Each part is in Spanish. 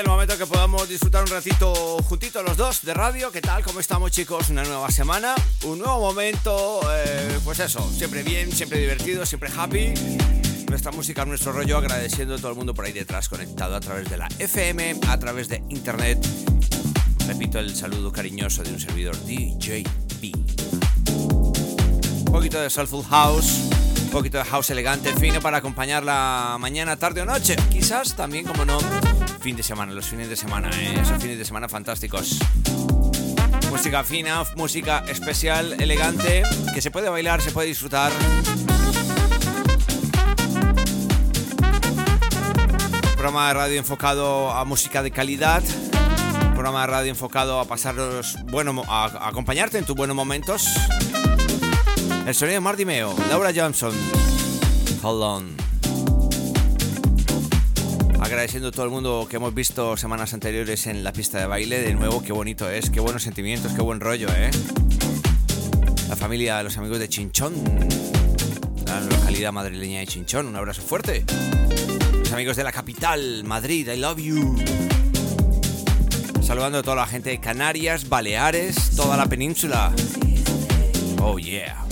el momento que podamos disfrutar un ratito juntitos los dos de radio. ¿Qué tal? ¿Cómo estamos chicos? Una nueva semana, un nuevo momento, eh, pues eso, siempre bien, siempre divertido, siempre happy. Nuestra música, nuestro rollo, agradeciendo a todo el mundo por ahí detrás conectado a través de la FM, a través de internet. Repito el saludo cariñoso de un servidor DJ B. Un poquito de Soulful House, un poquito de house elegante, fino para acompañar la mañana, tarde o noche. Quizás también, como no, fin de semana, los fines de semana, ¿eh? esos fines de semana fantásticos. Música fina, música especial, elegante, que se puede bailar, se puede disfrutar. Programa de radio enfocado a música de calidad. Programa de radio enfocado a pasarlos bueno, a, a acompañarte en tus buenos momentos. El sonido de Marty Meo, Laura Johnson. Hold on. Agradeciendo a todo el mundo que hemos visto semanas anteriores en la pista de baile. De nuevo, qué bonito es, qué buenos sentimientos, qué buen rollo, ¿eh? La familia, los amigos de Chinchón, la localidad madrileña de Chinchón, un abrazo fuerte. Los amigos de la capital, Madrid, I love you. Saludando a toda la gente de Canarias, Baleares, toda la península. Oh yeah.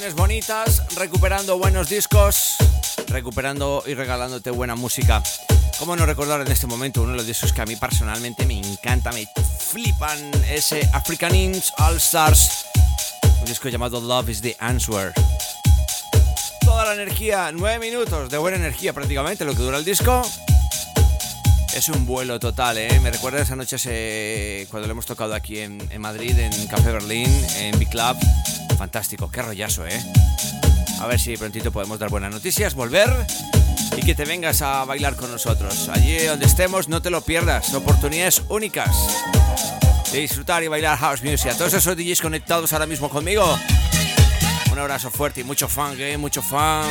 Sensaciones bonitas, recuperando buenos discos, recuperando y regalándote buena música. ¿Cómo no recordar en este momento uno de los discos que a mí personalmente me encanta, me flipan? Ese African Inch All Stars, un disco llamado Love is the Answer. Toda la energía, nueve minutos de buena energía prácticamente, lo que dura el disco. Es un vuelo total, ¿eh? Me recuerda esa noche cuando lo hemos tocado aquí en, en Madrid, en Café Berlín, en Big Club. Fantástico, qué rollazo, ¿eh? A ver si prontito podemos dar buenas noticias, volver y que te vengas a bailar con nosotros. Allí donde estemos, no te lo pierdas. Oportunidades únicas de disfrutar y bailar house music. A todos esos DJs conectados ahora mismo conmigo. Un abrazo fuerte y mucho fan, ¿eh? Mucho fan.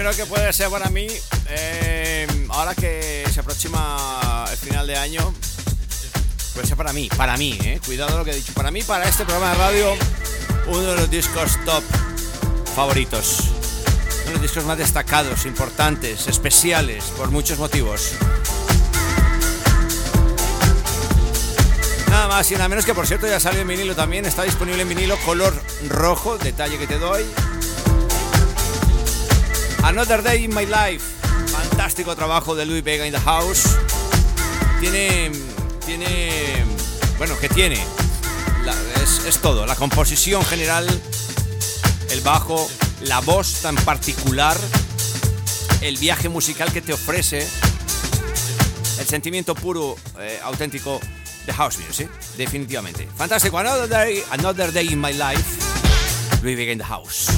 Creo que puede ser para mí, eh, ahora que se aproxima el final de año, puede ser para mí, para mí, eh, cuidado lo que he dicho, para mí, para este programa de radio, uno de los discos top favoritos, uno de los discos más destacados, importantes, especiales, por muchos motivos. Nada más y nada menos que por cierto ya salió en vinilo también, está disponible en vinilo color rojo, detalle que te doy. Another Day in My Life, fantástico trabajo de Louis Vega in the House. Tiene, tiene, bueno, que tiene, es, es todo, la composición general, el bajo, la voz tan particular, el viaje musical que te ofrece, el sentimiento puro, eh, auténtico de house music, definitivamente. Fantástico, another day, another day in my life, living in the house.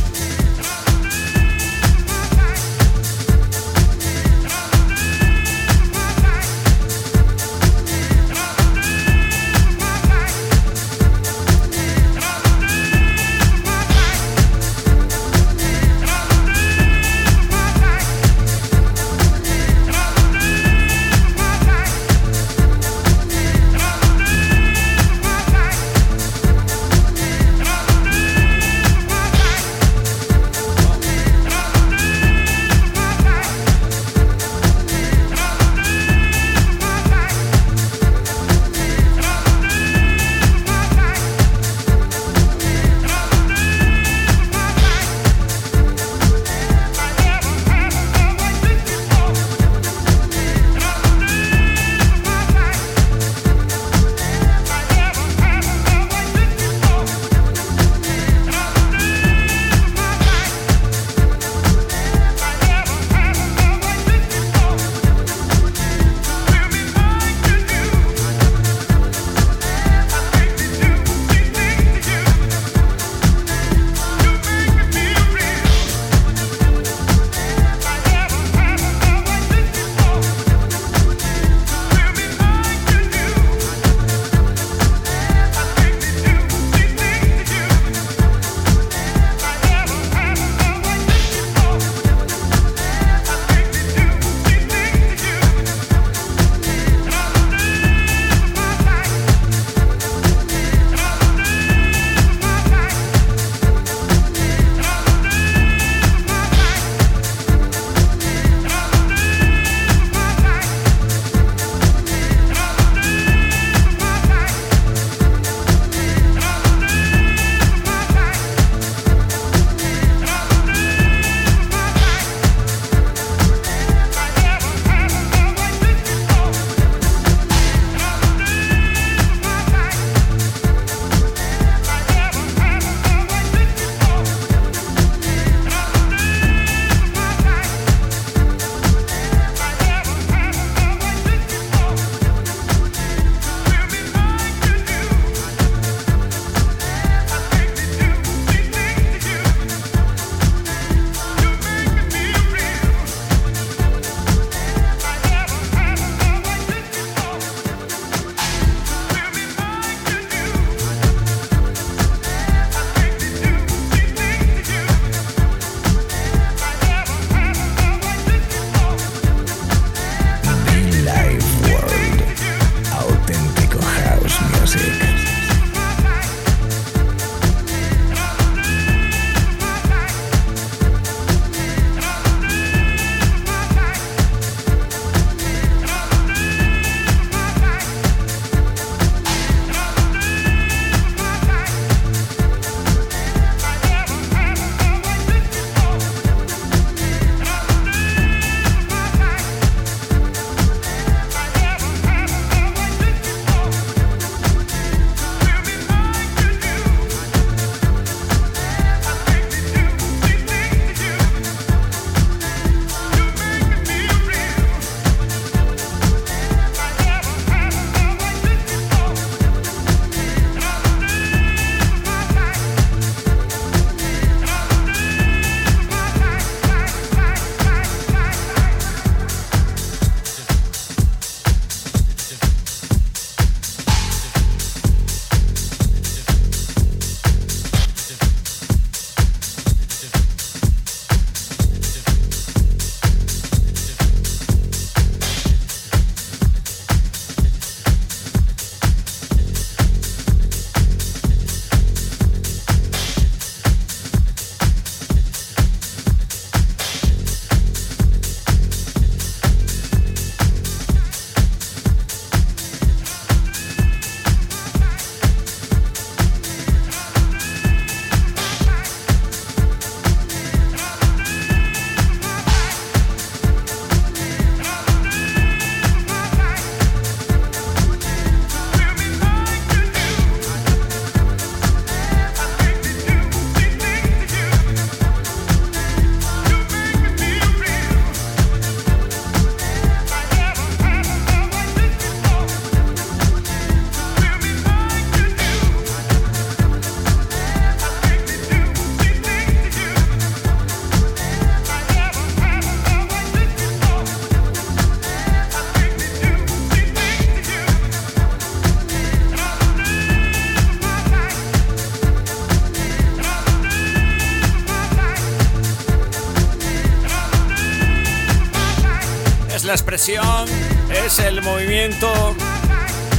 Es el movimiento,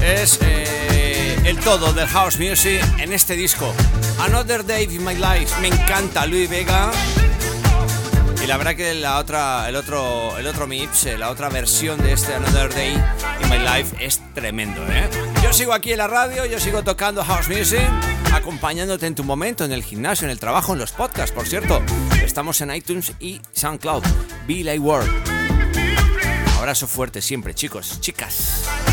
es eh, el todo del house music en este disco. Another Day in My Life, me encanta Luis Vega. Y la verdad que la otra, el otro, el otro mix, eh, la otra versión de este Another Day in My Life es tremendo, ¿eh? Yo sigo aquí en la radio, yo sigo tocando house music, acompañándote en tu momento, en el gimnasio, en el trabajo, en los podcasts, por cierto. Estamos en iTunes y SoundCloud. Be Like World. Abrazo fuerte siempre, chicos, chicas.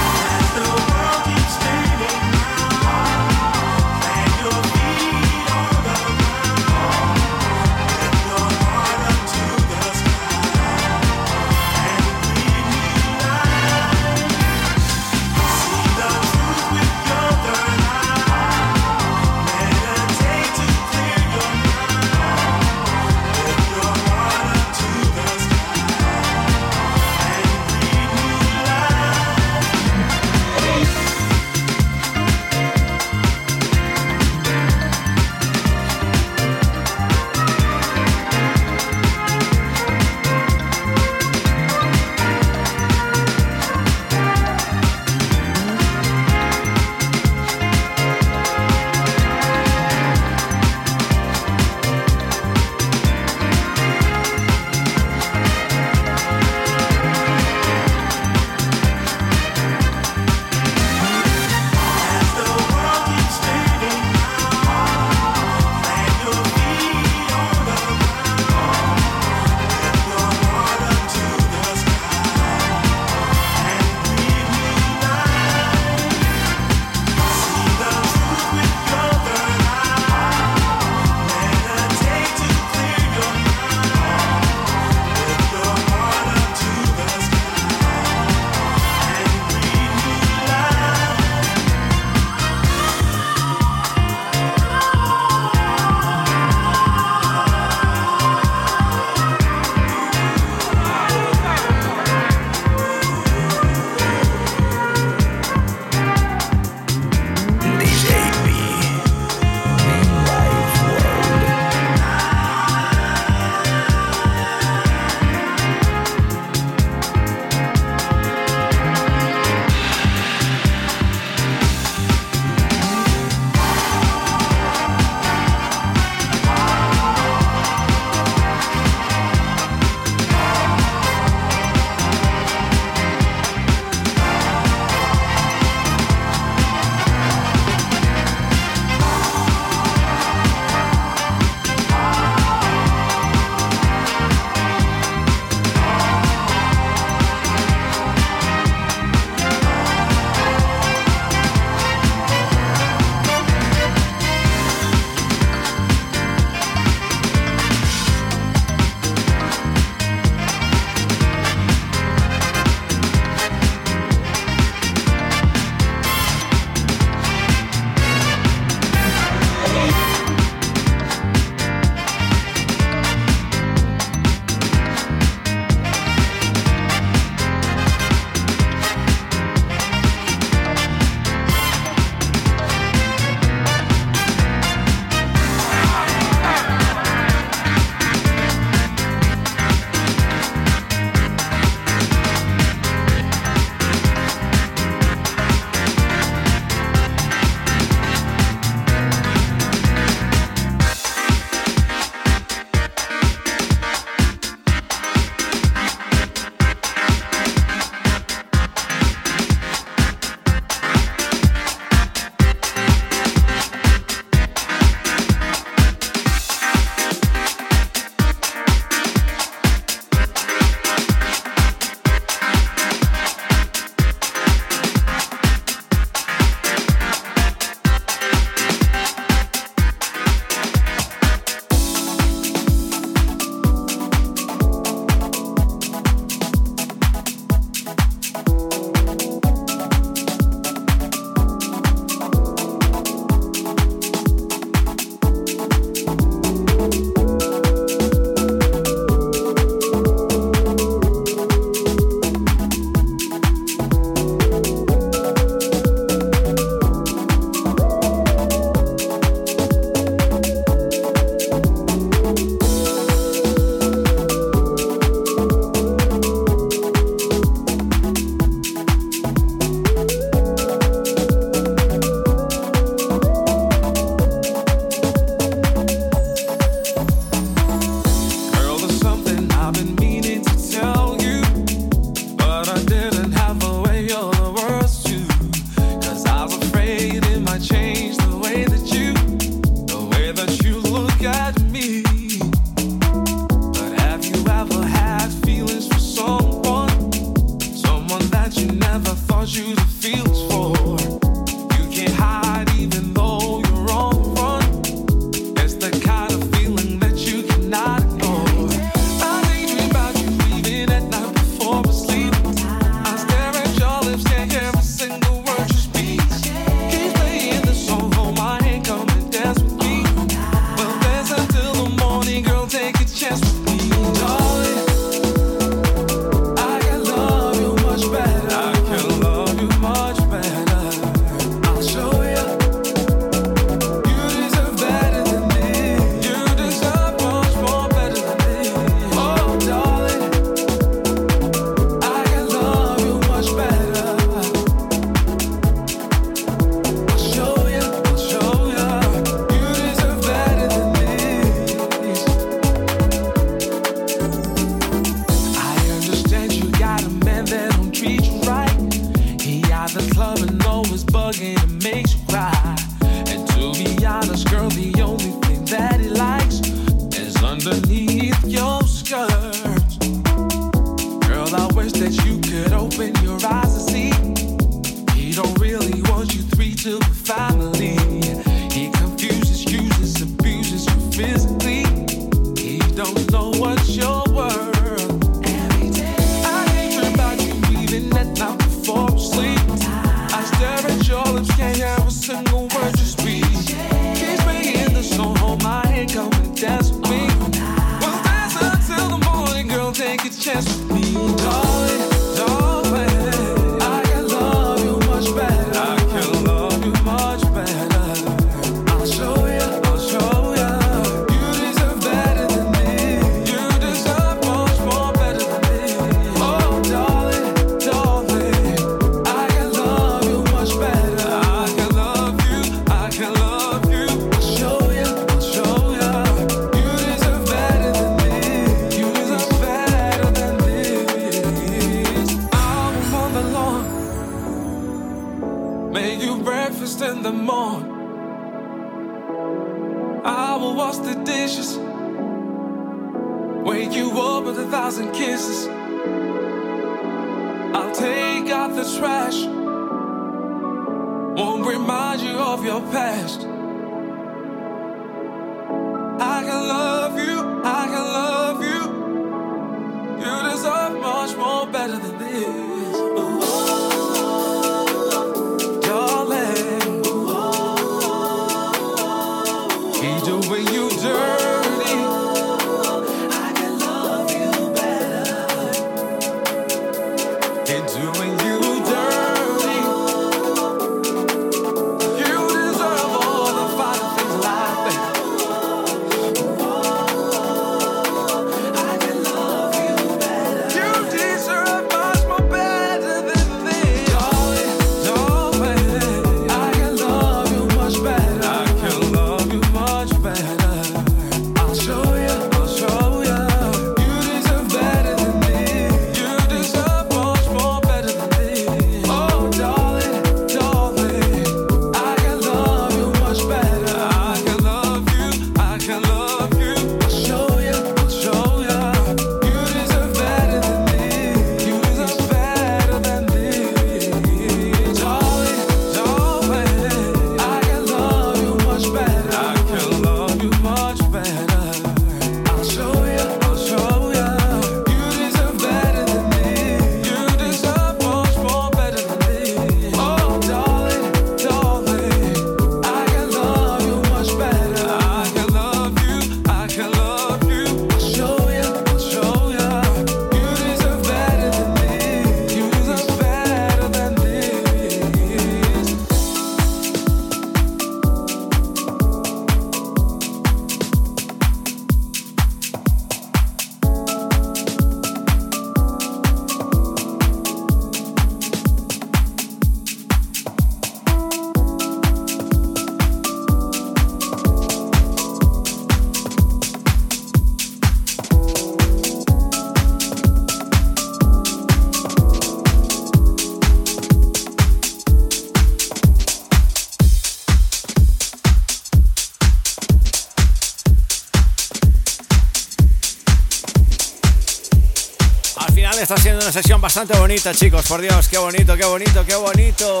bastante bonita, chicos. Por Dios, qué bonito, qué bonito, qué bonito.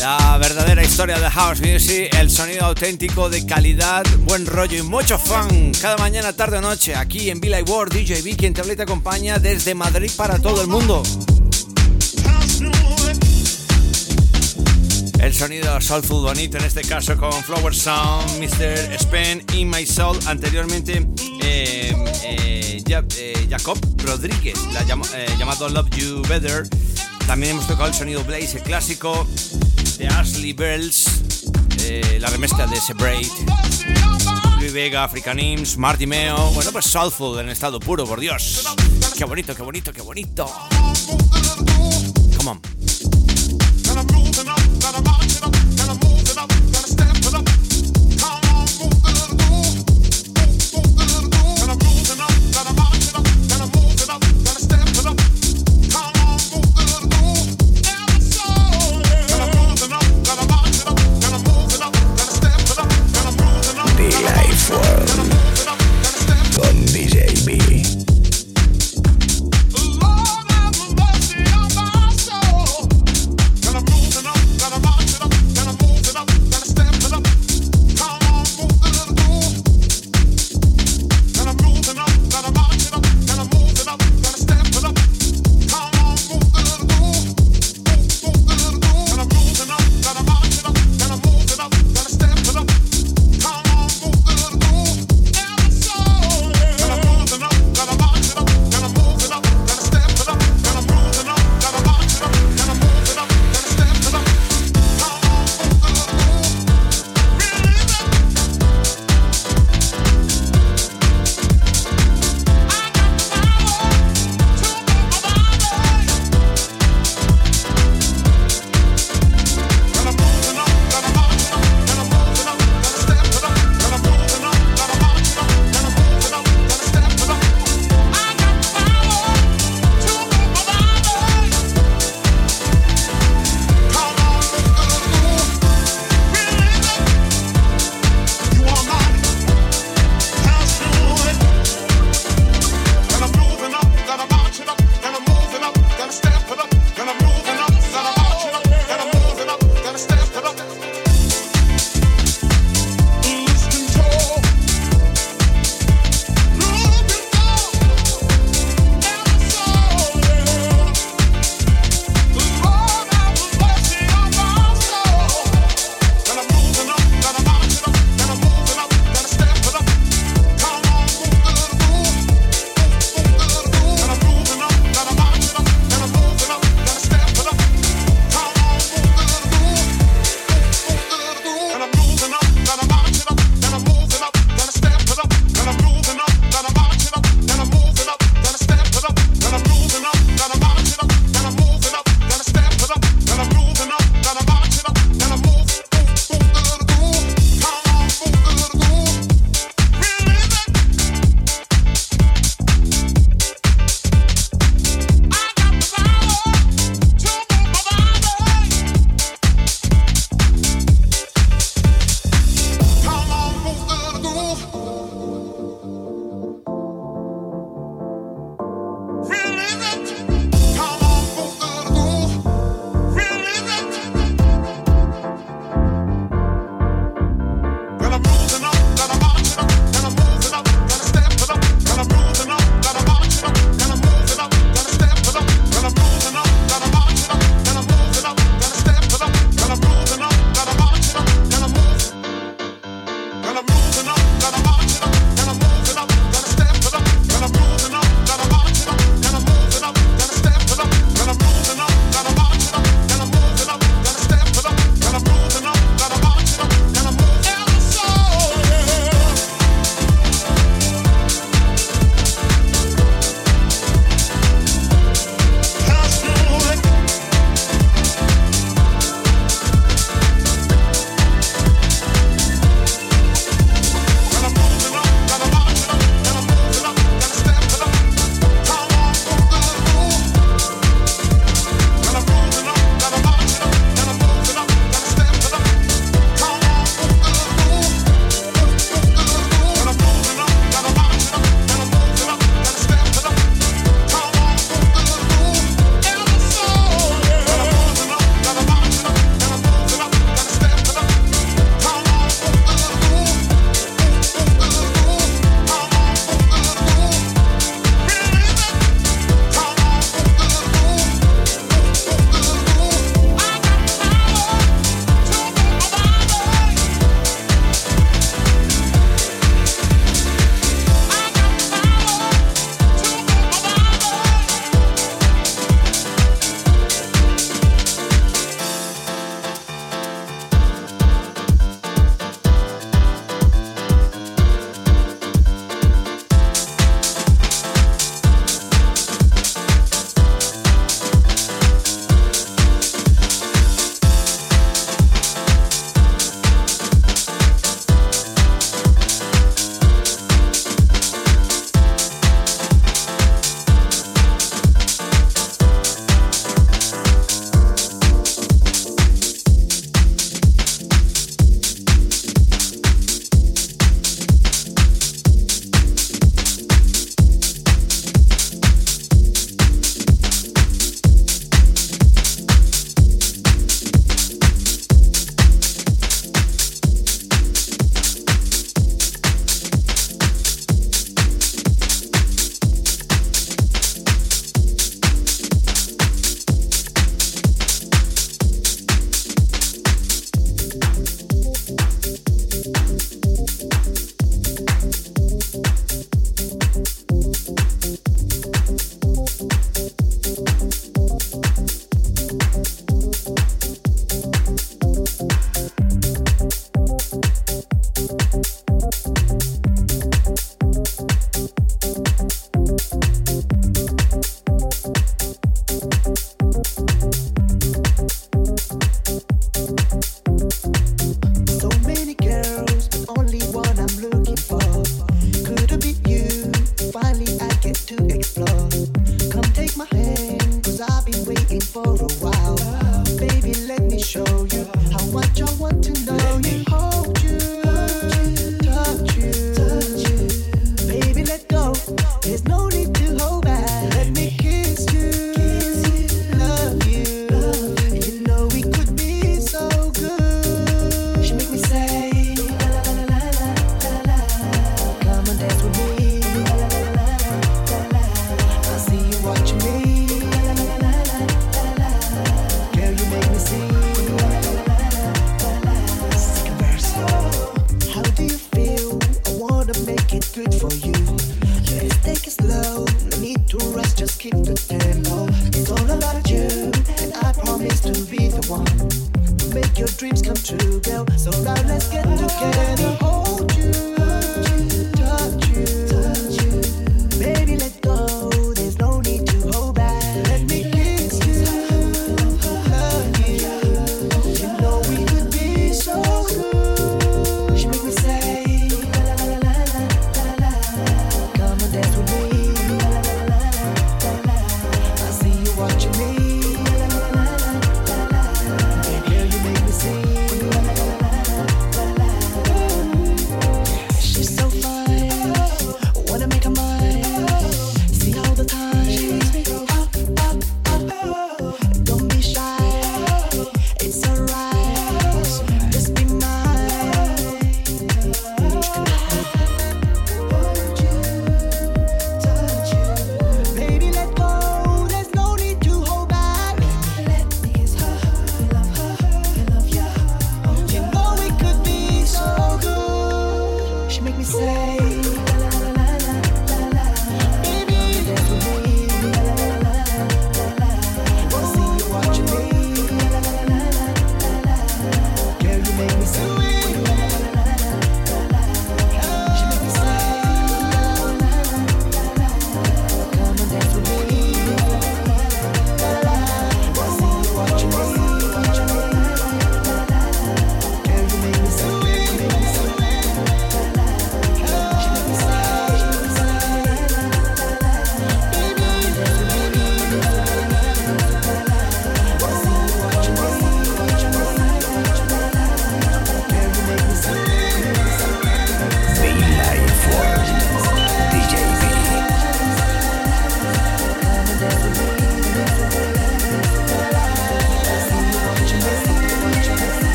La verdadera historia de House Music, el sonido auténtico de calidad, buen rollo y mucho fan. Cada mañana, tarde o noche, aquí en Villa y World, DJ B, quien te acompaña desde Madrid para todo el mundo. El sonido soulful bonito, en este caso con Flower Sound, Mr. Spen y My Soul, anteriormente eh, eh, eh, Jacob Rodríguez, la eh, llamado Love You Better. También hemos tocado el sonido Blaze, el clásico de Ashley Bells, eh, la remezcla de Sebrate, Luis Vega, Africanims, Martimeo. Bueno, pues Southful en estado puro, por Dios. Qué bonito, qué bonito, qué bonito.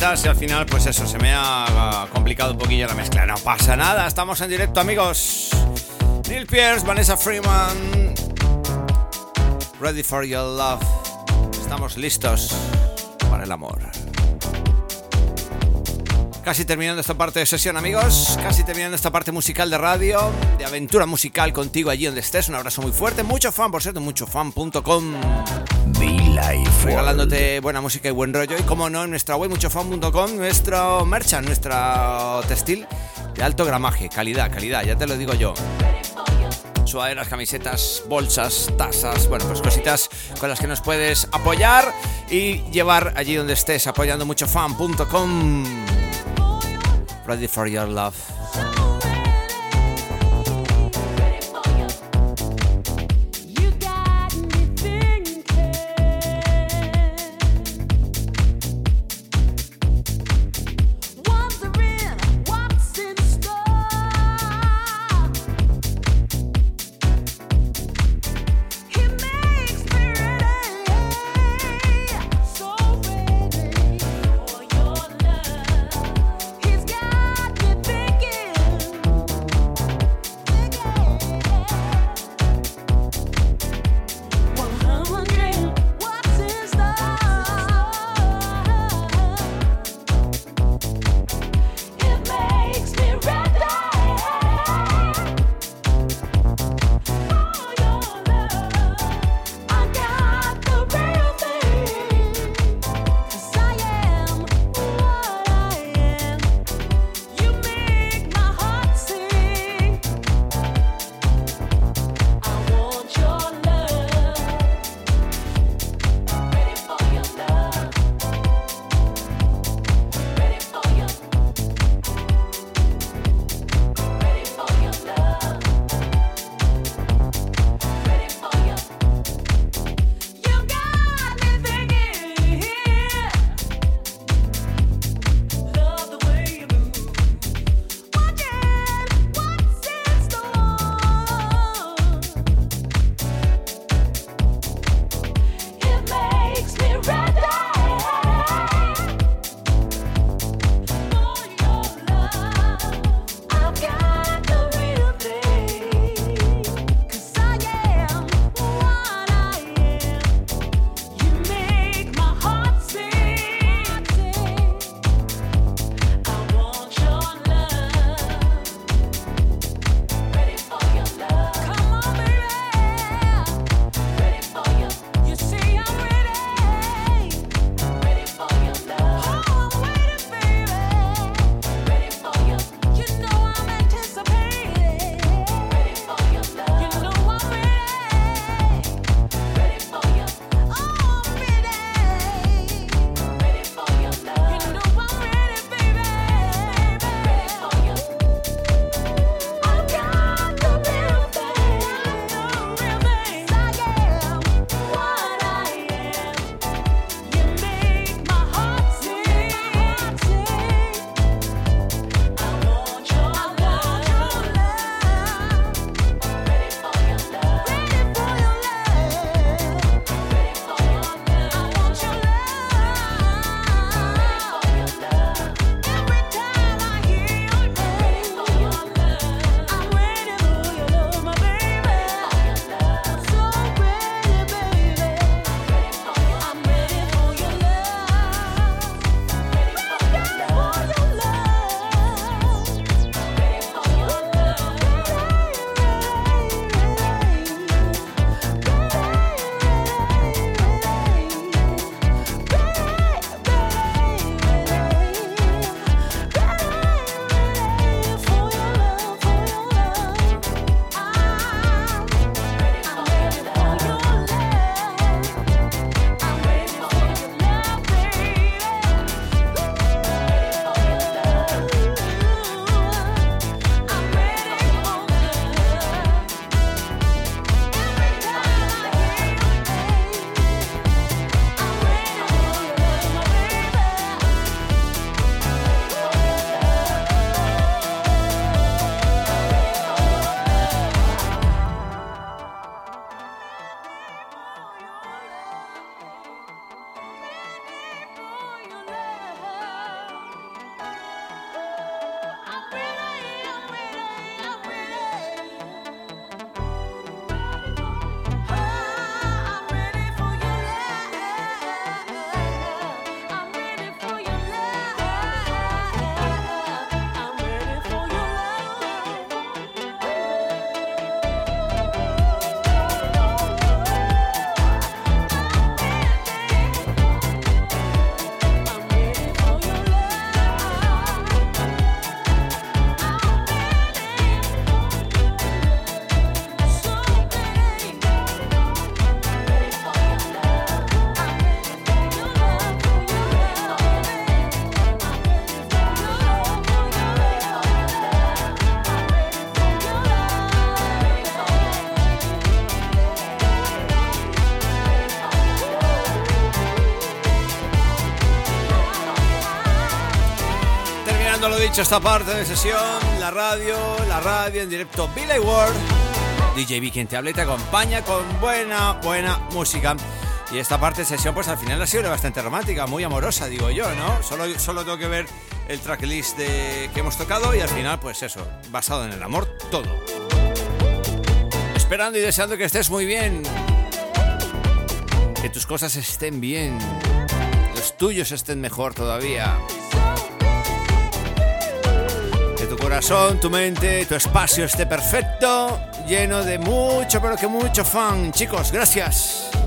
Manitas y al final, pues eso, se me ha complicado un poquillo la mezcla. No pasa nada, estamos en directo, amigos. Neil Pierce, Vanessa Freeman. Ready for your love. Estamos listos para el amor. Casi terminando esta parte de sesión, amigos. Casi terminando esta parte musical de radio, de aventura musical contigo allí donde estés. Un abrazo muy fuerte. Mucho fan, por cierto, muchofan.com. Life. Regalándote buena música y buen rollo. Y como no, en nuestra web muchofan.com, nuestro merchan, nuestra textil de alto gramaje. Calidad, calidad, ya te lo digo yo sudaderas, camisetas, bolsas, tazas, bueno, pues cositas con las que nos puedes apoyar y llevar allí donde estés apoyando muchofan.com. Ready for your love. Esta parte de sesión, la radio, la radio en directo, Billy Ward, DJB quien te habla y te acompaña con buena, buena música. Y esta parte de sesión, pues al final ha sido bastante romántica, muy amorosa, digo yo, ¿no? Solo, solo tengo que ver el tracklist de, que hemos tocado y al final, pues eso, basado en el amor, todo. Esperando y deseando que estés muy bien, que tus cosas estén bien, los tuyos estén mejor todavía. Corazón, tu mente, tu espacio esté perfecto, lleno de mucho, pero que mucho fan. Chicos, gracias.